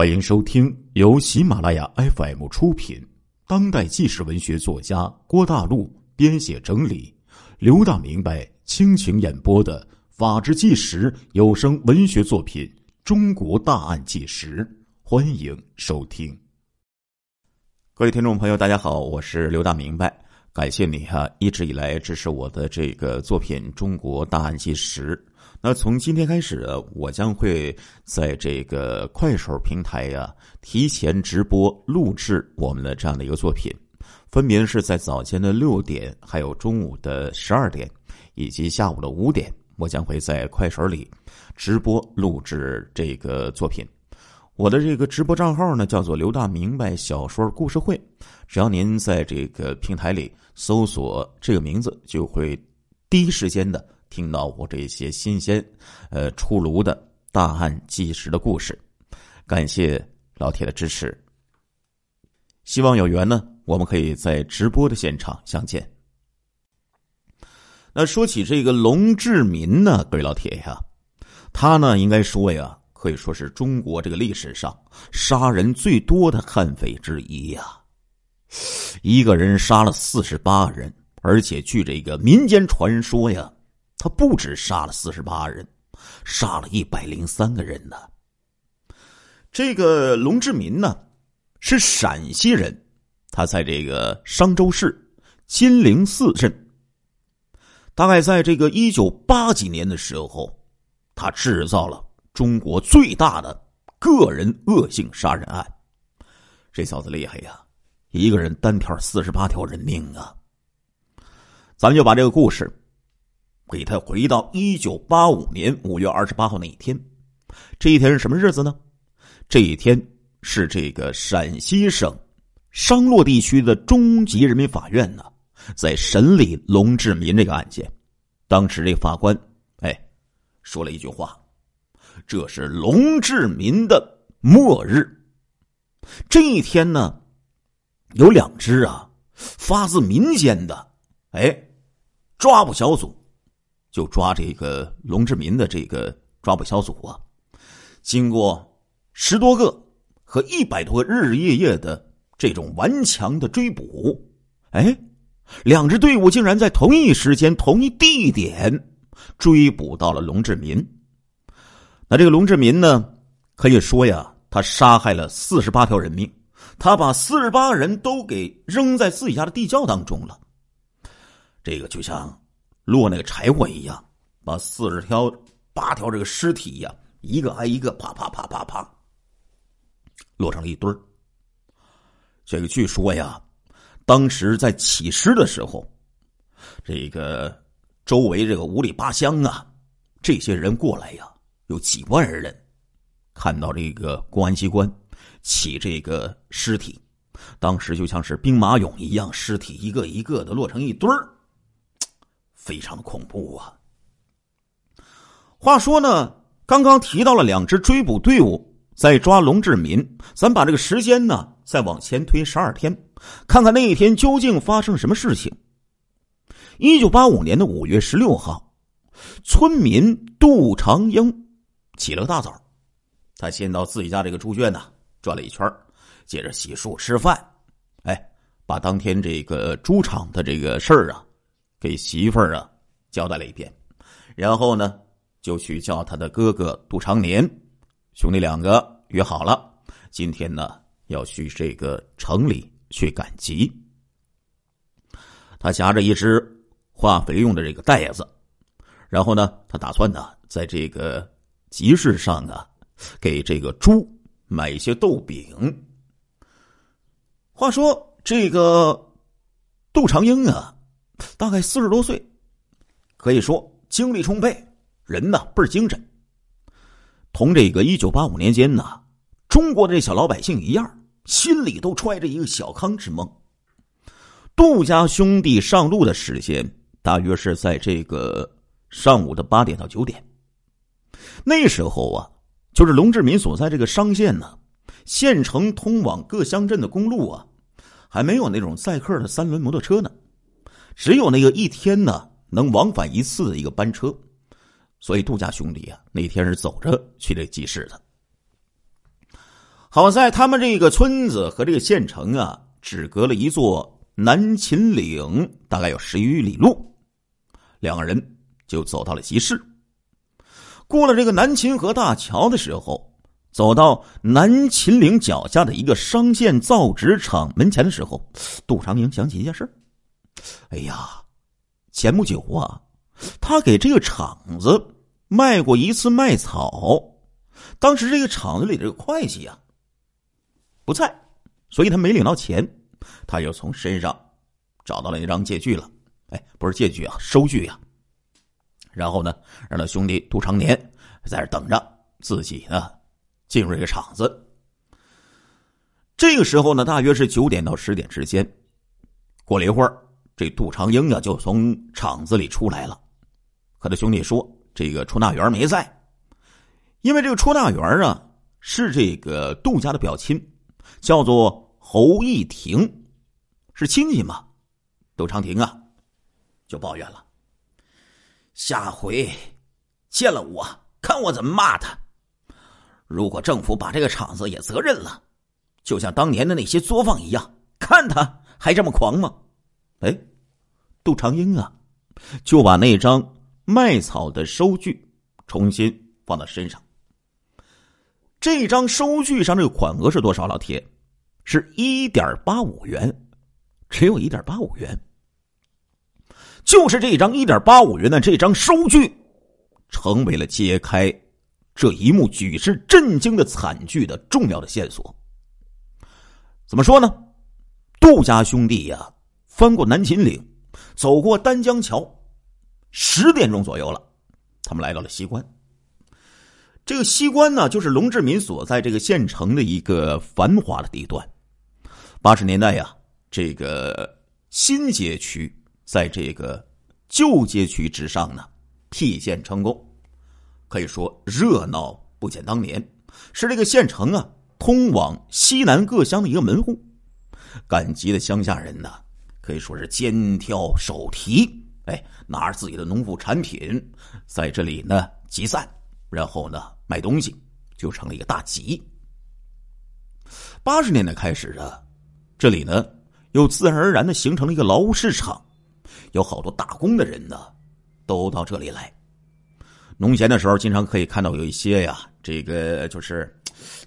欢迎收听由喜马拉雅 FM 出品、当代纪实文学作家郭大陆编写整理、刘大明白倾情演播的《法制纪实》有声文学作品《中国大案纪实》，欢迎收听。各位听众朋友，大家好，我是刘大明白，感谢你哈一直以来支持我的这个作品《中国大案纪实》。那从今天开始，我将会在这个快手平台呀提前直播录制我们的这样的一个作品，分别是在早间的六点，还有中午的十二点，以及下午的五点，我将会在快手里直播录制这个作品。我的这个直播账号呢叫做“刘大明白小说故事会”，只要您在这个平台里搜索这个名字，就会第一时间的。听到我这些新鲜、呃出炉的大案纪实的故事，感谢老铁的支持。希望有缘呢，我们可以在直播的现场相见。那说起这个龙志民呢，各位老铁呀，他呢应该说呀，可以说是中国这个历史上杀人最多的悍匪之一呀。一个人杀了四十八人，而且据这个民间传说呀。他不止杀了四十八人，杀了一百零三个人呢。这个龙志民呢，是陕西人，他在这个商州市金陵寺镇。大概在这个一九八几年的时候，他制造了中国最大的个人恶性杀人案。这小子厉害呀，一个人单挑四十八条人命啊！咱们就把这个故事。给他回到一九八五年五月二十八号那一天，这一天是什么日子呢？这一天是这个陕西省商洛地区的中级人民法院呢，在审理龙志民这个案件。当时这法官哎说了一句话：“这是龙志民的末日。”这一天呢，有两支啊发自民间的哎抓捕小组。就抓这个龙志民的这个抓捕小组啊，经过十多个和一百多个日日夜夜的这种顽强的追捕，哎，两支队伍竟然在同一时间、同一地点追捕到了龙志民。那这个龙志民呢，可以说呀，他杀害了四十八条人命，他把四十八人都给扔在自己家的地窖当中了。这个就像。落那个柴火一样，把四十条、八条这个尸体呀，一个挨一个，啪啪啪啪啪，落成了一堆儿。这个据说呀，当时在起尸的时候，这个周围这个五里八乡啊，这些人过来呀，有几万人，看到这个公安机关起这个尸体，当时就像是兵马俑一样，尸体一个一个的落成一堆儿。非常的恐怖啊！话说呢，刚刚提到了两支追捕队伍在抓龙志民，咱把这个时间呢再往前推十二天，看看那一天究竟发生什么事情。一九八五年的五月十六号，村民杜长英起了个大早，他先到自己家这个猪圈呢转了一圈，接着洗漱吃饭，哎，把当天这个猪场的这个事儿啊。给媳妇儿啊交代了一遍，然后呢，就去叫他的哥哥杜长年，兄弟两个约好了，今天呢要去这个城里去赶集。他夹着一只化肥用的这个袋子，然后呢，他打算呢在这个集市上啊，给这个猪买一些豆饼。话说这个杜长英啊。大概四十多岁，可以说精力充沛，人呢倍儿精神。同这个一九八五年间呢，中国的这小老百姓一样，心里都揣着一个小康之梦。杜家兄弟上路的时间大约是在这个上午的八点到九点。那时候啊，就是龙志民所在这个商县呢，县城通往各乡镇的公路啊，还没有那种载客的三轮摩托车呢。只有那个一天呢能往返一次的一个班车，所以杜家兄弟啊那天是走着去这集市的。好在他们这个村子和这个县城啊，只隔了一座南秦岭，大概有十余里路。两个人就走到了集市。过了这个南秦河大桥的时候，走到南秦岭脚下的一个商县造纸厂门前的时候，杜长英想起一件事哎呀，前不久啊，他给这个厂子卖过一次麦草，当时这个厂子里这个会计啊不在，所以他没领到钱，他又从身上找到了那张借据了。哎，不是借据啊，收据呀。然后呢，让他兄弟杜长年在这等着，自己呢进入这个厂子。这个时候呢，大约是九点到十点之间。过了一会儿，这杜长英啊就从厂子里出来了，和他兄弟说：“这个出纳员没在，因为这个出纳员啊是这个杜家的表亲，叫做侯义庭，是亲戚嘛。”杜长亭啊。就抱怨了。下回见了我，看我怎么骂他。如果政府把这个厂子也责任了，就像当年的那些作坊一样，看他还这么狂吗？哎，杜长英啊，就把那张卖草的收据重新放到身上。这张收据上这个款额是多少？老铁，是一点八五元，只有一点八五元。就是这张一点八五元的这张收据，成为了揭开这一幕举世震惊的惨剧的重要的线索。怎么说呢？杜家兄弟呀，翻过南秦岭，走过丹江桥，十点钟左右了，他们来到了西关。这个西关呢，就是龙志民所在这个县城的一个繁华的地段。八十年代呀，这个新街区。在这个旧街区之上呢，辟县成功，可以说热闹不减当年，是这个县城啊通往西南各乡的一个门户。赶集的乡下人呢，可以说是肩挑手提，哎，拿着自己的农副产品在这里呢集散，然后呢卖东西，就成了一个大集。八十年代开始啊，这里呢又自然而然的形成了一个劳务市场。有好多打工的人呢，都到这里来。农闲的时候，经常可以看到有一些呀，这个就是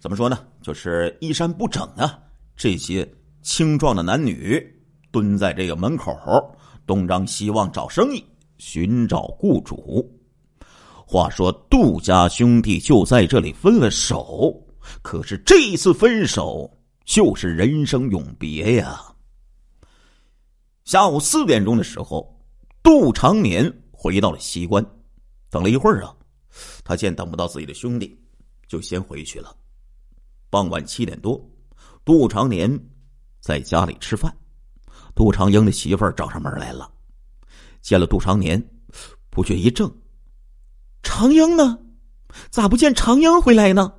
怎么说呢？就是衣衫不整啊，这些青壮的男女蹲在这个门口，东张西望找生意，寻找雇主。话说杜家兄弟就在这里分了手，可是这一次分手就是人生永别呀。下午四点钟的时候，杜长年回到了西关，等了一会儿啊，他见等不到自己的兄弟，就先回去了。傍晚七点多，杜长年在家里吃饭，杜长英的媳妇儿找上门来了，见了杜长年，不觉一怔：“长英呢？咋不见长英回来呢？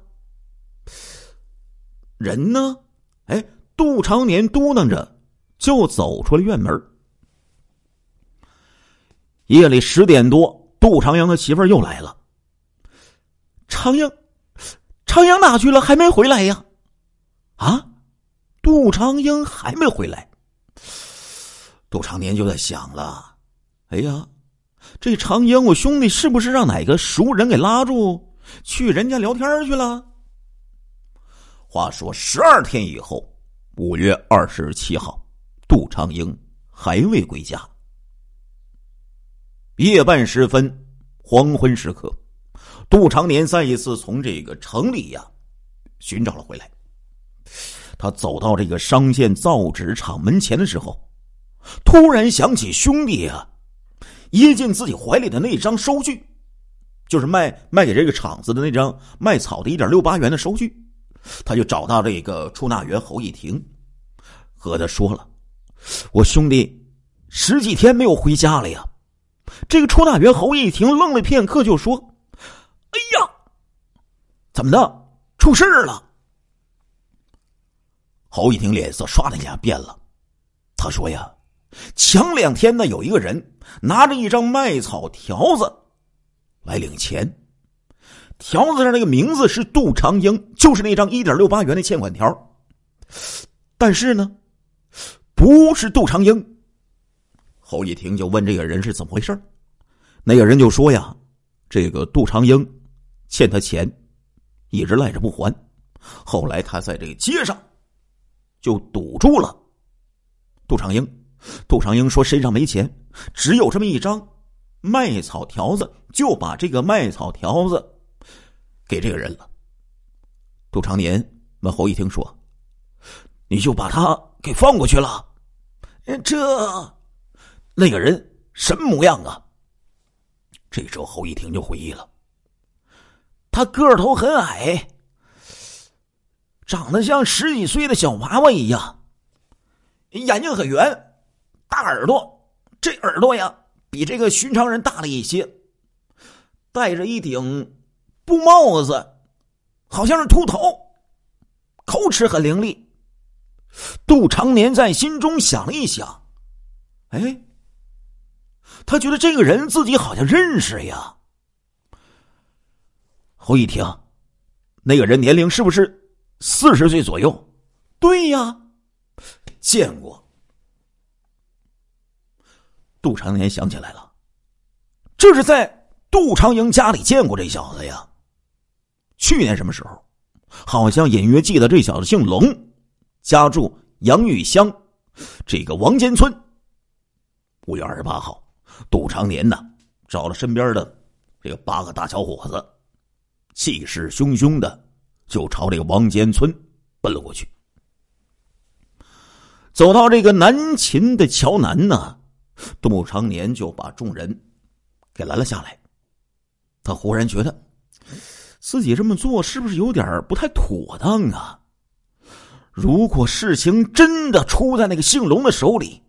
人呢？”哎，杜长年嘟囔着。就走出了院门。夜里十点多，杜长阳的媳妇儿又来了。长英，长阳哪去了？还没回来呀？啊，杜长英还没回来。杜长年就在想了：哎呀，这长英，我兄弟是不是让哪个熟人给拉住，去人家聊天去了？话说十二天以后，五月二十七号。杜长英还未归家。夜半时分，黄昏时刻，杜长年再一次从这个城里呀寻找了回来。他走到这个商县造纸厂门前的时候，突然想起兄弟啊掖进自己怀里的那张收据，就是卖卖给这个厂子的那张卖草的一点六八元的收据。他就找到这个出纳员侯义庭，和他说了。我兄弟十几天没有回家了呀！这个出纳员侯一婷愣了片刻，就说：“哎呀，怎么的？出事了！”侯一婷脸色唰的一下变了，他说：“呀，前两天呢，有一个人拿着一张卖草条子来领钱，条子上那个名字是杜长英，就是那张一点六八元的欠款条。但是呢，不是杜长英。侯一婷就问这个人是怎么回事那个人就说呀：“这个杜长英欠他钱，一直赖着不还。后来他在这个街上就堵住了杜长英。杜长英说身上没钱，只有这么一张卖草条子，就把这个卖草条子给这个人了。”杜长年问侯一听说：“你就把他给放过去了？这那个人什么模样啊？”这时候，侯一婷就回忆了，他个头很矮，长得像十几岁的小娃娃一样，眼睛很圆，大耳朵，这耳朵呀比这个寻常人大了一些，戴着一顶布帽子，好像是秃头，口齿很伶俐。杜长年在心中想了一想，哎。他觉得这个人自己好像认识呀。侯一听，那个人年龄是不是四十岁左右？对呀，见过。杜长年想起来了，这是在杜长英家里见过这小子呀。去年什么时候？好像隐约记得这小子姓龙，家住杨玉乡这个王间村。五月二十八号。杜长年呢，找了身边的这个八个大小伙子，气势汹汹的就朝这个王间村奔了过去。走到这个南秦的桥南呢，杜长年就把众人给拦了下来。他忽然觉得，自己这么做是不是有点不太妥当啊？如果事情真的出在那个姓龙的手里。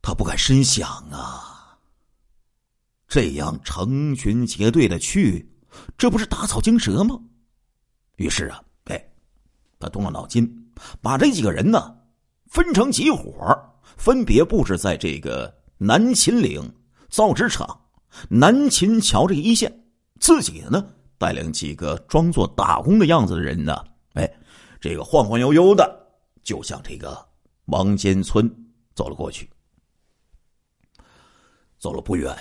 他不敢深想啊，这样成群结队的去，这不是打草惊蛇吗？于是啊，哎，他动了脑筋，把这几个人呢分成几伙，分别布置在这个南秦岭造纸厂、南秦桥这一线，自己呢带领几个装作打工的样子的人呢，哎，这个晃晃悠悠的就向这个王间村走了过去。走了不远，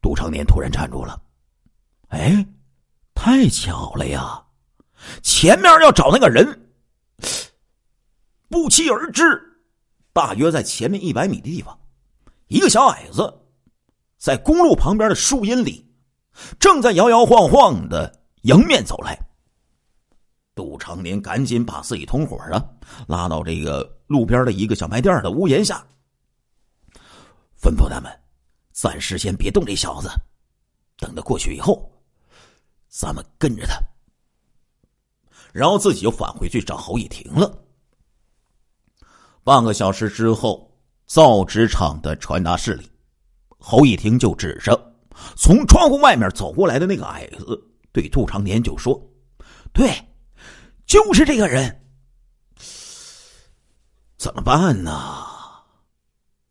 杜长年突然站住了。哎，太巧了呀！前面要找那个人，不期而至，大约在前面一百米的地方，一个小矮子在公路旁边的树荫里，正在摇摇晃晃的迎面走来。杜长年赶紧把自己同伙啊拉到这个路边的一个小卖店的屋檐下。吩咐他们，暂时先别动这小子，等他过去以后，咱们跟着他。然后自己就返回去找侯一婷了。半个小时之后，造纸厂的传达室里，侯一婷就指着从窗户外面走过来的那个矮子，对杜长年就说：“对，就是这个人。怎么办呢？”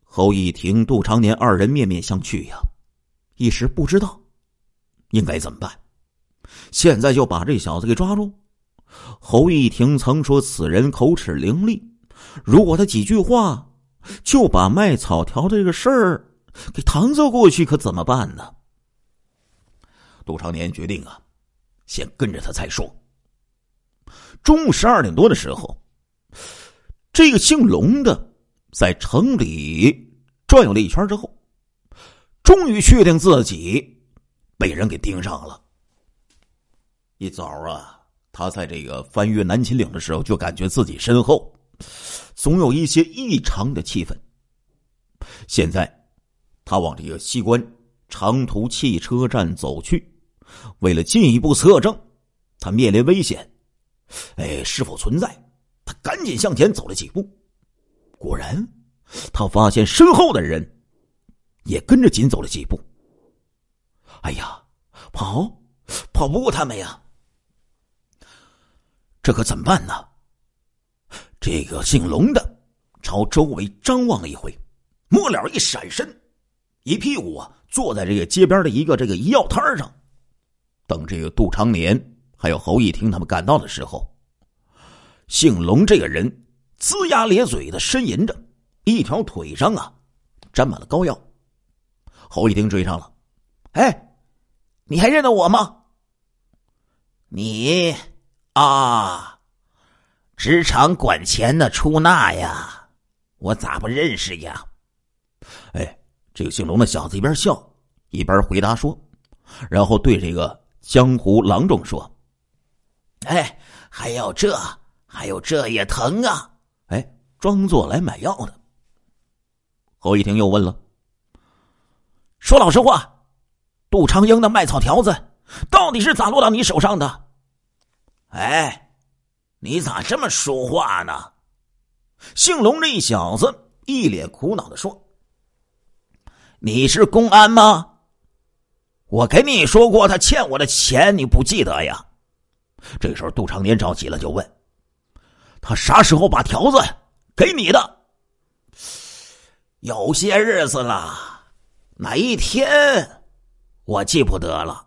侯一婷、杜长年二人面面相觑呀，一时不知道应该怎么办。现在就把这小子给抓住。侯一婷曾说此人口齿伶俐，如果他几句话就把卖草条这个事儿给搪塞过去，可怎么办呢？杜长年决定啊，先跟着他再说。中午十二点多的时候，这个姓龙的。在城里转悠了一圈之后，终于确定自己被人给盯上了。一早啊，他在这个翻越南秦岭的时候，就感觉自己身后总有一些异常的气氛。现在，他往这个西关长途汽车站走去，为了进一步测证他面临危险，哎，是否存在？他赶紧向前走了几步。果然，他发现身后的人也跟着紧走了几步。哎呀，跑，跑不过他们呀！这可怎么办呢？这个姓龙的朝周围张望了一回，末了一闪身，一屁股啊坐在这个街边的一个这个医药摊上，等这个杜长年还有侯义听他们赶到的时候，姓龙这个人龇牙咧嘴的呻吟着，一条腿上啊沾满了膏药。侯义听追上了，哎，你还认得我吗？你啊，职场管钱的出纳呀，我咋不认识呀？哎。这个姓龙的小子一边笑一边回答说，然后对这个江湖郎中说：“哎，还有这，还有这也疼啊！哎，装作来买药的。”侯一婷又问了：“说老实话，杜长英的卖草条子到底是咋落到你手上的？”哎，你咋这么说话呢？姓龙这小子一脸苦恼的说。你是公安吗？我给你说过，他欠我的钱，你不记得呀？这时候，杜长年着急了，就问：“他啥时候把条子给你的？”有些日子了，哪一天我记不得了。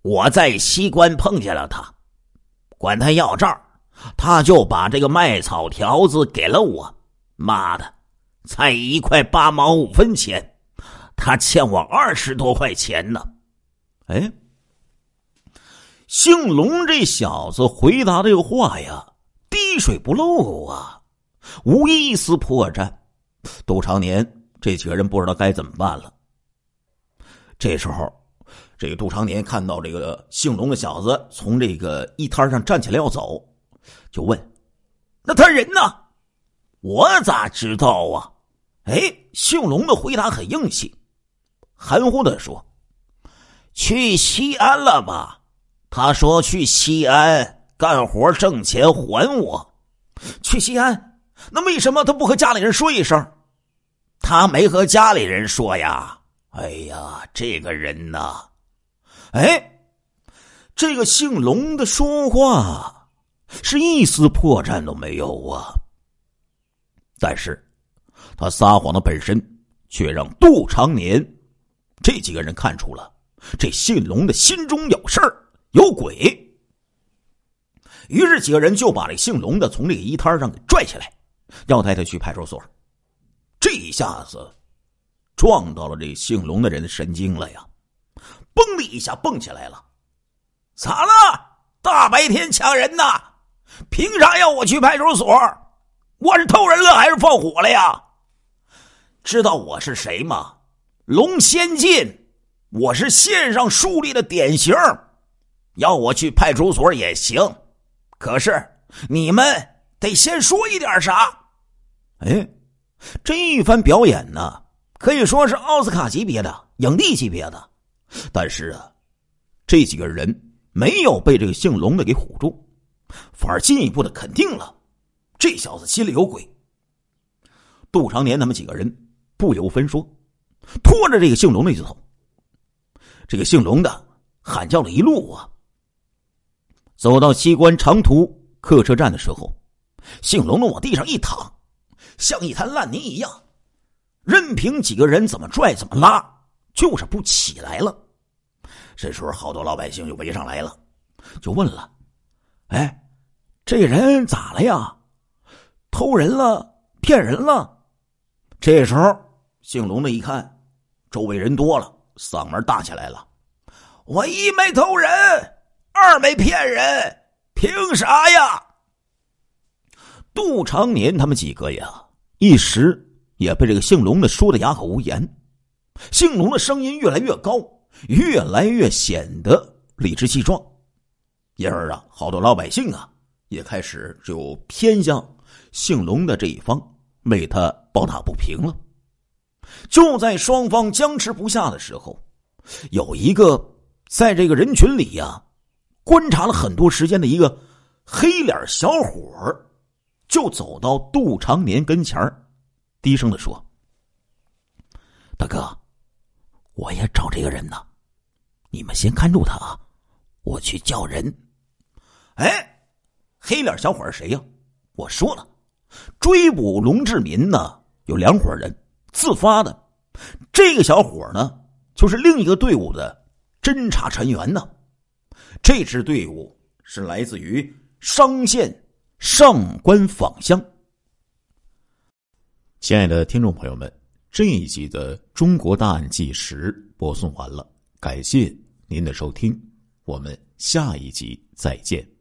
我在西关碰见了他，管他要账，他就把这个卖草条子给了我。妈的，才一块八毛五分钱。他欠我二十多块钱呢，哎，姓龙这小子回答这个话呀，滴水不漏啊，无一丝破绽。杜长年这几个人不知道该怎么办了。这时候，这个杜长年看到这个姓龙的小子从这个一摊上站起来要走，就问：“那他人呢？”我咋知道啊？哎，姓龙的回答很硬气。含糊的说：“去西安了吧？”他说：“去西安干活挣钱还我。”去西安？那为什么他不和家里人说一声？他没和家里人说呀。哎呀，这个人呐，哎，这个姓龙的说话是一丝破绽都没有啊。但是，他撒谎的本身却让杜长年。这几个人看出了这姓龙的心中有事儿，有鬼。于是几个人就把这姓龙的从这个衣摊上给拽下来，要带他去派出所。这一下子撞到了这姓龙的人的神经了呀！嘣的一下蹦起来了。咋了？大白天抢人呐？凭啥要我去派出所？我是偷人了还是放火了呀？知道我是谁吗？龙先进，我是县上树立的典型，要我去派出所也行，可是你们得先说一点啥？哎，这一番表演呢，可以说是奥斯卡级别的、影帝级别的，但是啊，这几个人没有被这个姓龙的给唬住，反而进一步的肯定了这小子心里有鬼。杜长年他们几个人不由分说。拖着这个姓龙的就走，这个姓龙的喊叫了一路啊。走到西关长途客车站的时候，姓龙的往地上一躺，像一滩烂泥一样，任凭几个人怎么拽怎么拉，就是不起来了。这时候，好多老百姓就围上来了，就问了：“哎，这人咋了呀？偷人了？骗人了？”这时候，姓龙的一看。周围人多了，嗓门大起来了：“我一没偷人，二没骗人，凭啥呀？”杜长年他们几个呀，一时也被这个姓龙的说的哑口无言。姓龙的声音越来越高，越来越显得理直气壮。因而啊，好多老百姓啊，也开始就偏向姓龙的这一方，为他抱打不平了。就在双方僵持不下的时候，有一个在这个人群里呀，观察了很多时间的一个黑脸小伙就走到杜长年跟前低声的说：“大哥，我也找这个人呢，你们先看住他啊，我去叫人。”哎，黑脸小伙是谁呀？我说了，追捕龙志民呢，有两伙人。自发的，这个小伙呢，就是另一个队伍的侦查成员呢。这支队伍是来自于商县上官坊乡。亲爱的听众朋友们，这一集的《中国大案纪实》播送完了，感谢您的收听，我们下一集再见。